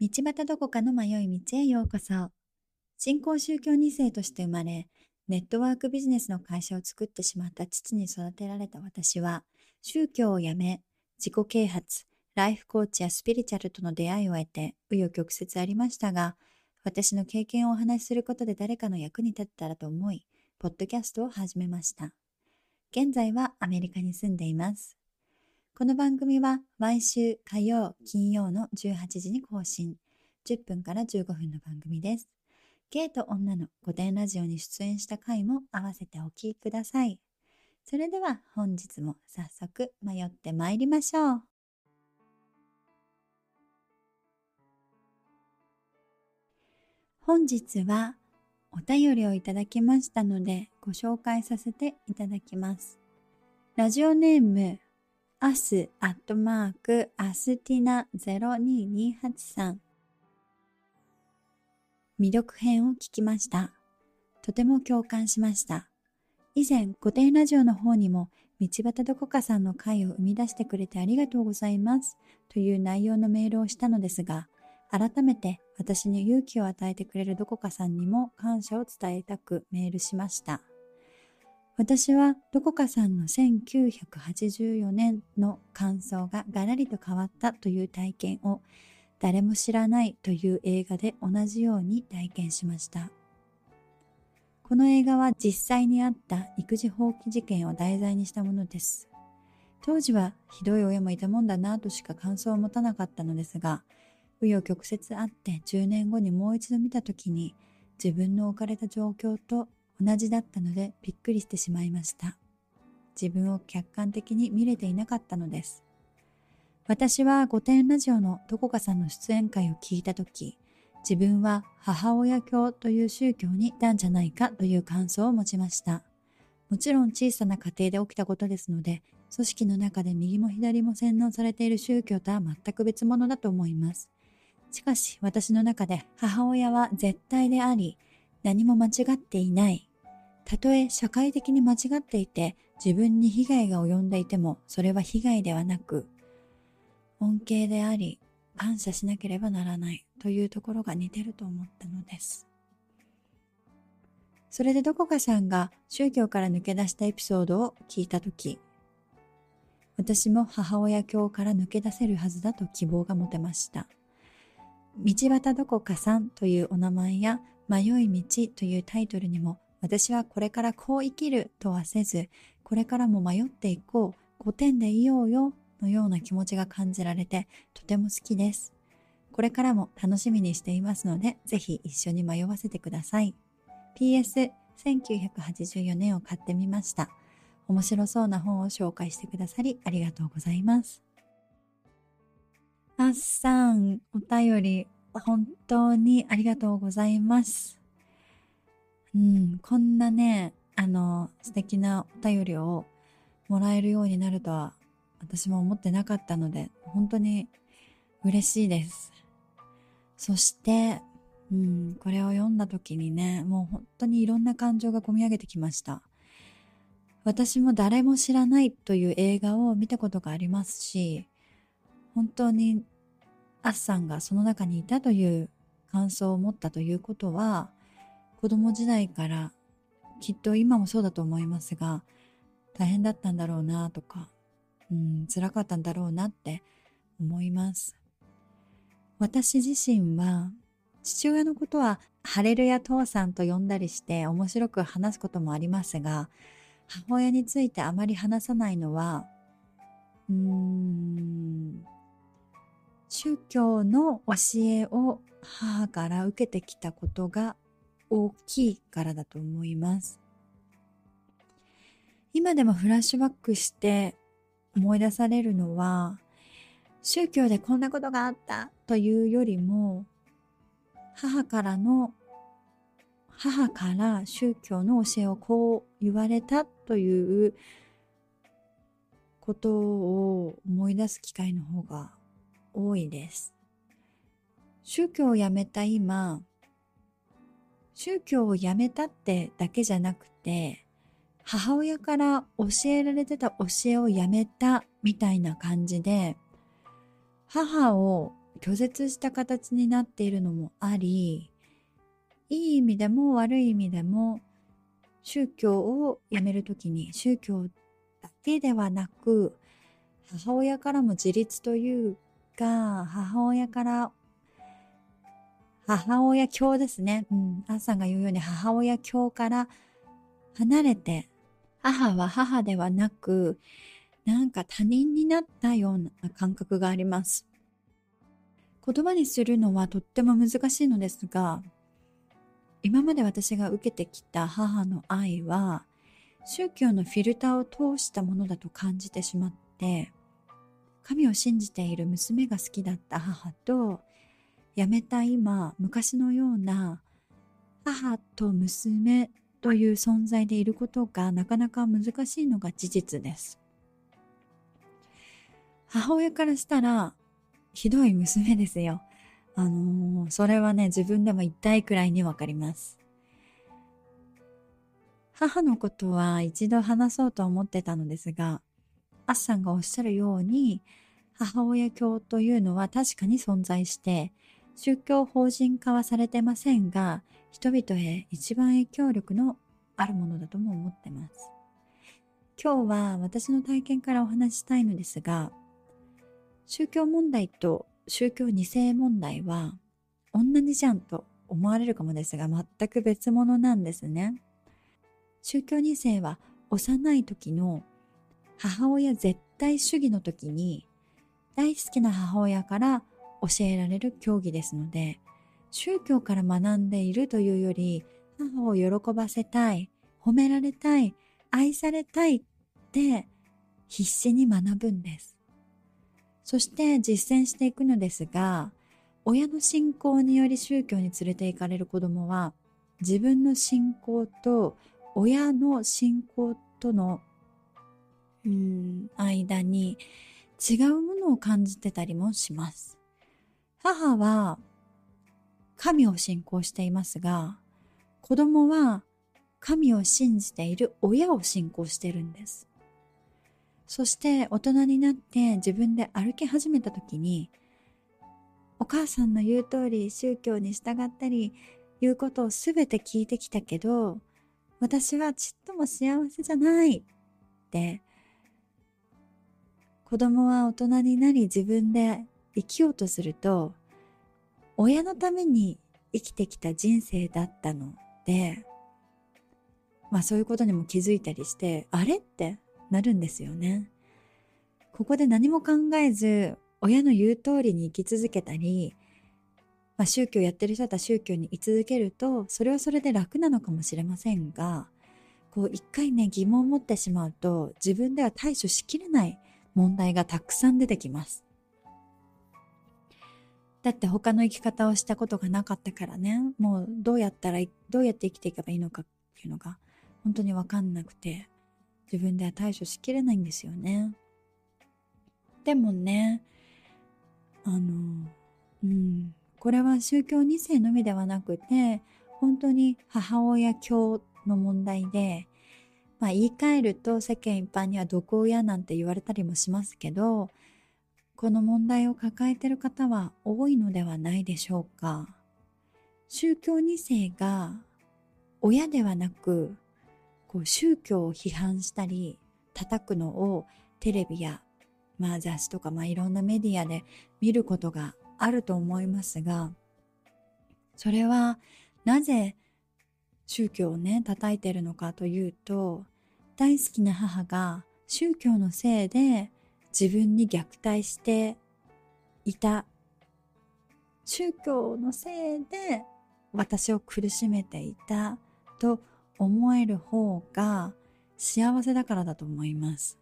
道端どこかの迷い道へようこそ。新興宗教2世として生まれ、ネットワークビジネスの会社を作ってしまった父に育てられた私は、宗教をやめ、自己啓発、ライフコーチやスピリチュアルとの出会いを得て、紆余曲折ありましたが、私の経験をお話しすることで誰かの役に立ったらと思い、ポッドキャストを始めました。現在はアメリカに住んでいます。この番組は毎週火曜、金曜の18時に更新。10分から15分の番組です。ゲイと女の古典ラジオに出演した回も合わせてお聴きください。それでは本日も早速迷って参りましょう。本日はお便りをいただきましたのでご紹介させていただきます。ラジオネームアスアットマークアスティナ0228さん。未読編を聞きました。とても共感しました。以前、古典ラジオの方にも、道端どこかさんの回を生み出してくれてありがとうございます。という内容のメールをしたのですが、改めて私に勇気を与えてくれるどこかさんにも感謝を伝えたくメールしました。私はどこかさんの1984年の感想がガラリと変わったという体験を誰も知らないという映画で同じように体験しました。この映画は実際にあった育児放棄事件を題材にしたものです。当時はひどい親もいたもんだなとしか感想を持たなかったのですが、紆余曲折あって10年後にもう一度見た時に自分の置かれた状況と同じだったのでびっくりしてしまいました。自分を客観的に見れていなかったのです。私は御殿ラジオのどこかさんの出演会を聞いたとき、自分は母親教という宗教にいたんじゃないかという感想を持ちました。もちろん小さな家庭で起きたことですので、組織の中で右も左も洗脳されている宗教とは全く別物だと思います。しかし私の中で母親は絶対であり、何も間違っていないたとえ社会的に間違っていて自分に被害が及んでいてもそれは被害ではなく恩恵であり感謝しなければならないというところが似てると思ったのです。それでどこかさんが宗教から抜け出したエピソードを聞いたとき、私も母親教から抜け出せるはずだと希望が持てました。道端どこかさんというお名前や迷い道というタイトルにも私はこれからこう生きるとはせず、これからも迷っていこう、5点でいようよのような気持ちが感じられてとても好きです。これからも楽しみにしていますので、ぜひ一緒に迷わせてください。PS、1984年を買ってみました。面白そうな本を紹介してくださりありがとうございます。あっさん、お便り本当にありがとうございます。うん、こんなね、あの、素敵なお便りをもらえるようになるとは、私も思ってなかったので、本当に嬉しいです。そして、うん、これを読んだ時にね、もう本当にいろんな感情が込み上げてきました。私も誰も知らないという映画を見たことがありますし、本当にアッさんがその中にいたという感想を持ったということは、子供時代からきっと今もそうだと思いますが大変だったんだろうなとか、うん、辛かったんだろうなって思います。私自身は父親のことはハレルヤ父さんと呼んだりして面白く話すこともありますが母親についてあまり話さないのはうーん宗教の教えを母から受けてきたことが大きいからだと思います。今でもフラッシュバックして思い出されるのは宗教でこんなことがあったというよりも母からの母から宗教の教えをこう言われたということを思い出す機会の方が多いです。宗教をやめた今、宗教をやめたってだけじゃなくて、母親から教えられてた教えをやめたみたいな感じで、母を拒絶した形になっているのもあり、いい意味でも悪い意味でも宗教をやめるときに宗教だけではなく母親からも自立というか母親から母親教ですね。うん。あさんが言うように母親教から離れて母は母ではなくなんか他人になったような感覚があります。言葉にするのはとっても難しいのですが今まで私が受けてきた母の愛は宗教のフィルターを通したものだと感じてしまって神を信じている娘が好きだった母と辞めた今昔のような母と娘という存在でいることがなかなか難しいのが事実です母親からしたらひどい娘ですよあのー、それはね、自分でも痛いくらいにわかります。母のことは一度話そうと思ってたのですが、アッさんがおっしゃるように、母親教というのは確かに存在して、宗教法人化はされてませんが、人々へ一番影響力のあるものだとも思ってます。今日は私の体験からお話したいのですが、宗教問題と宗教2世問題は同じじゃんと思われるかもですが全く別物なんですね。宗教2世は幼い時の母親絶対主義の時に大好きな母親から教えられる教義ですので宗教から学んでいるというより母を喜ばせたい褒められたい愛されたいって必死に学ぶんですそして実践していくのですが、親の信仰により宗教に連れて行かれる子供は、自分の信仰と親の信仰との、うん、間に違うものを感じてたりもします。母は神を信仰していますが、子供は神を信じている親を信仰してるんです。そして大人になって自分で歩き始めた時にお母さんの言う通り宗教に従ったり言うことを全て聞いてきたけど私はちっとも幸せじゃないって子供は大人になり自分で生きようとすると親のために生きてきた人生だったのでまあそういうことにも気づいたりしてあれってなるんですよね。ここで何も考えず親の言う通りに生き続けたり、まあ、宗教やってる人だったら宗教に居続けるとそれはそれで楽なのかもしれませんがこう一回ね疑問を持ってしまうと自分では対処しきれない問題がたくさん出てきます。だって他の生き方をしたことがなかったからねもうどうやったらどうやって生きていけばいいのかっていうのが本当にわかんなくて自分では対処しきれないんですよね。でもね、あの、うん、これは宗教2世のみではなくて、本当に母親教の問題で、まあ言い換えると世間一般には毒親なんて言われたりもしますけど、この問題を抱えている方は多いのではないでしょうか。宗教2世が親ではなくこう宗教を批判したり叩くのをテレビや、まあ、雑誌とか、まあ、いろんなメディアで見ることがあると思いますがそれはなぜ宗教をね叩いてるのかというと大好きな母が宗教のせいで自分に虐待していた宗教のせいで私を苦しめていたと思える方が幸せだからだと思います。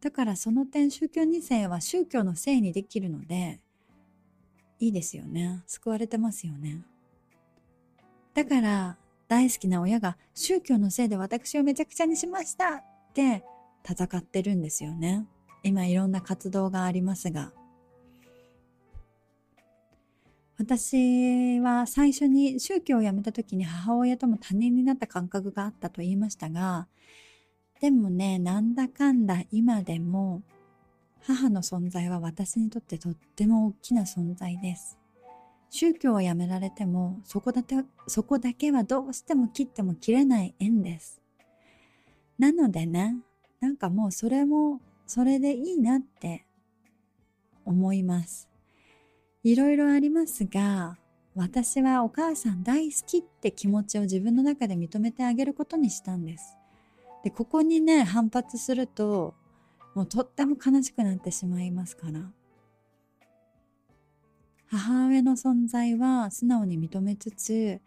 だからその点宗教2世は宗教のせいにできるのでいいですよね。救われてますよね。だから大好きな親が宗教のせいで私をめちゃくちゃにしましたって戦ってるんですよね。今いろんな活動がありますが。私は最初に宗教を辞めた時に母親とも他人になった感覚があったと言いましたが、でもね、なんだかんだ今でも母の存在は私にとってとっても大きな存在です。宗教をやめられてもそこだけそこだけはどうしても切っても切れない縁です。なのでね、なんかもうそれもそれでいいなって思います。いろいろありますが、私はお母さん大好きって気持ちを自分の中で認めてあげることにしたんです。で、ここにね、反発すると、もうとっても悲しくなってしまいますから。母親の存在は素直に認めつつ、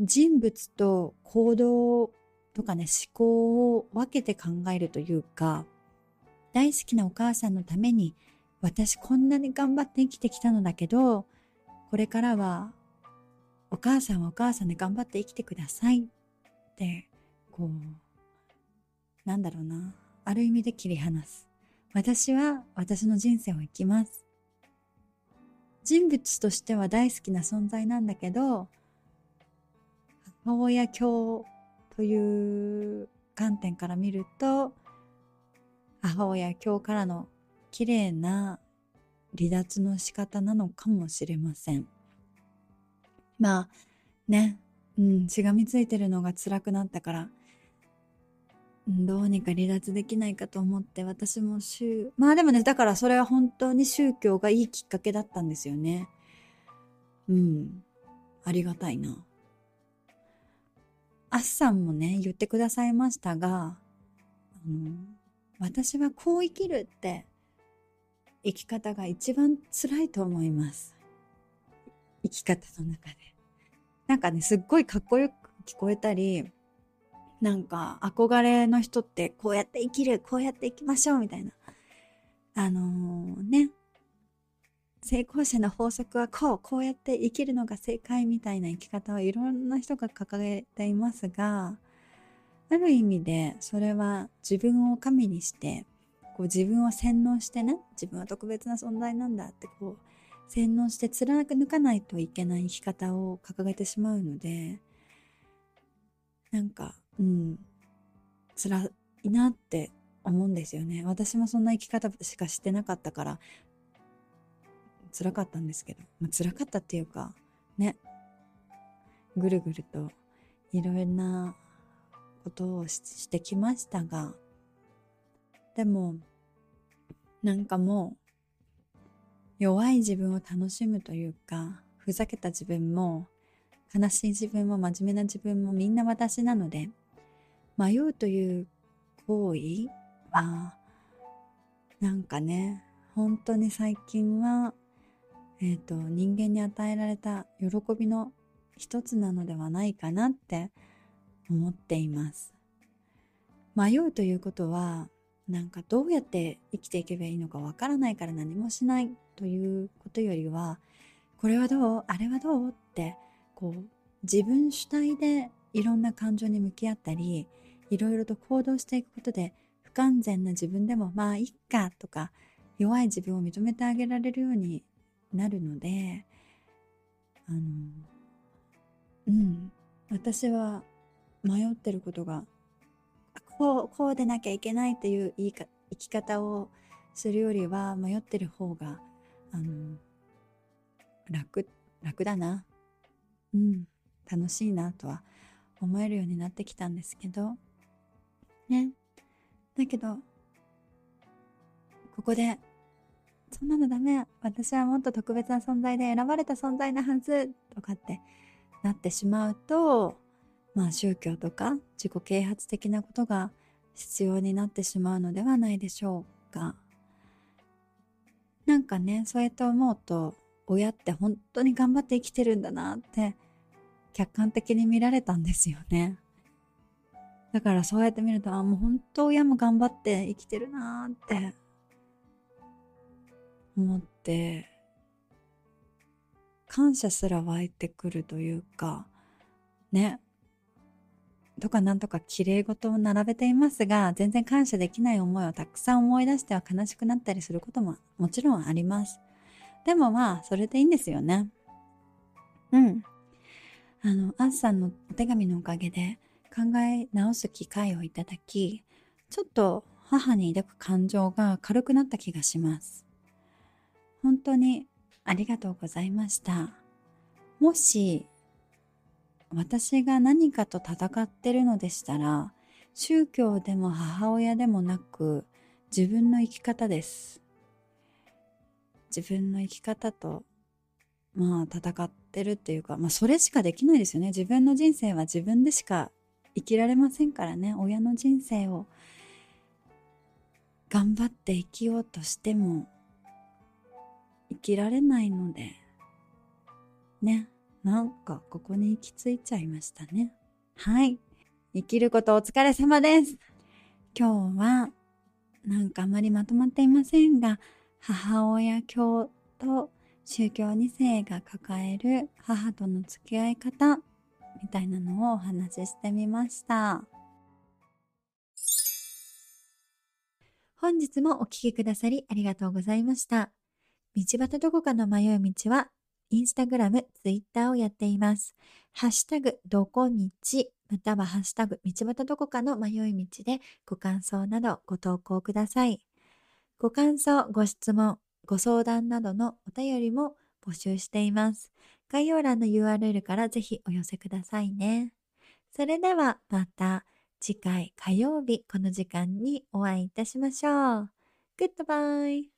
人物と行動とかね、思考を分けて考えるというか、大好きなお母さんのために、私こんなに頑張って生きてきたのだけど、これからは、お母さんはお母さんで頑張って生きてくださいって、こう、なんだろうな、ある意味で切り離す。私は私の人生を生きます。人物としては大好きな存在なんだけど、母親教という観点から見ると、母親教からの綺麗な離脱の仕方なのかもしれません。まあね、うん、しがみついてるのが辛くなったから。どうにか離脱できないかと思って私も宗まあでもねだからそれは本当に宗教がいいきっかけだったんですよね。うん。ありがたいな。あっさんもね言ってくださいましたがあの私はこう生きるって生き方が一番辛いと思います生き方の中でなんかねすっごいかっこよく聞こえたりなんか憧れの人ってこうやって生きる、こうやって生きましょうみたいな。あのー、ね。成功者の法則はこう、こうやって生きるのが正解みたいな生き方をいろんな人が掲げていますが、ある意味でそれは自分を神にして、こう自分を洗脳してね、自分は特別な存在なんだってこう、洗脳して貫かないといけない生き方を掲げてしまうので、なんかうん、辛いなって思うんですよね。私もそんな生き方しかしてなかったから、辛かったんですけど、まあ、辛かったっていうか、ね、ぐるぐるといろんなことをしてきましたが、でも、なんかもう、弱い自分を楽しむというか、ふざけた自分も、悲しい自分も真面目な自分もみんな私なので、迷うという行為は、なんかね、本当に最近は、えっ、ー、と、人間に与えられた喜びの一つなのではないかなって思っています。迷うということは、なんかどうやって生きていけばいいのかわからないから何もしないということよりは、これはどう？あれはどう？って、こう、自分主体でいろんな感情に向き合ったり、いろいろと行動していくことで不完全な自分でもまあいっかとか弱い自分を認めてあげられるようになるのであのうん。私は迷ってることがこうこうでなきゃいけないという言いか生き方をするよりは迷ってる方があの楽楽だなうん楽しいなとは思えるようになってきたんですけどね。だけど、ここで、そんなのダメ。私はもっと特別な存在で選ばれた存在なはず。とかってなってしまうと、まあ宗教とか自己啓発的なことが必要になってしまうのではないでしょうか。なんかね、そうやって思うと、親って本当に頑張って生きてるんだなって客観的に見られたんですよね。だからそうやって見ると、あ、もう本当親も頑張って生きてるなって思って、感謝すら湧いてくるというか、ね。とかなんとか綺麗事を並べていますが、全然感謝できない思いをたくさん思い出しては悲しくなったりすることももちろんあります。でもまあ、それでいいんですよね。うん。あの、アンさんのお手紙のおかげで、考え直す機会をいただき、ちょっと母に抱く感情が軽くなった気がします。本当にありがとうございました。もし私が何かと戦ってるのでしたら、宗教でも母親でもなく自分の生き方です。自分の生き方と、まあ戦ってるっていうか、まあそれしかできないですよね。自分の人生は自分でしか生きられませんからね。親の人生を頑張って生きようとしても生きられないので、ね。なんかここに行き着いちゃいましたね。はい。生きることお疲れ様です。今日はなんかあまりまとまっていませんが、母親教と宗教2世が抱える母との付き合い方みたいなのをお話ししてみました。本日もお聴きくださりありがとうございました。道端どこかの迷う道はインスタグラム、ツイッターをやっています。ハッシュタグ、どこ道、またはハッシュタグ、道端どこかの迷い道でご感想などご投稿ください。ご感想、ご質問、ご相談などのお便りも募集しています。概要欄の URL からぜひお寄せくださいね。それではまた次回火曜日この時間にお会いいたしましょう。グッドバイ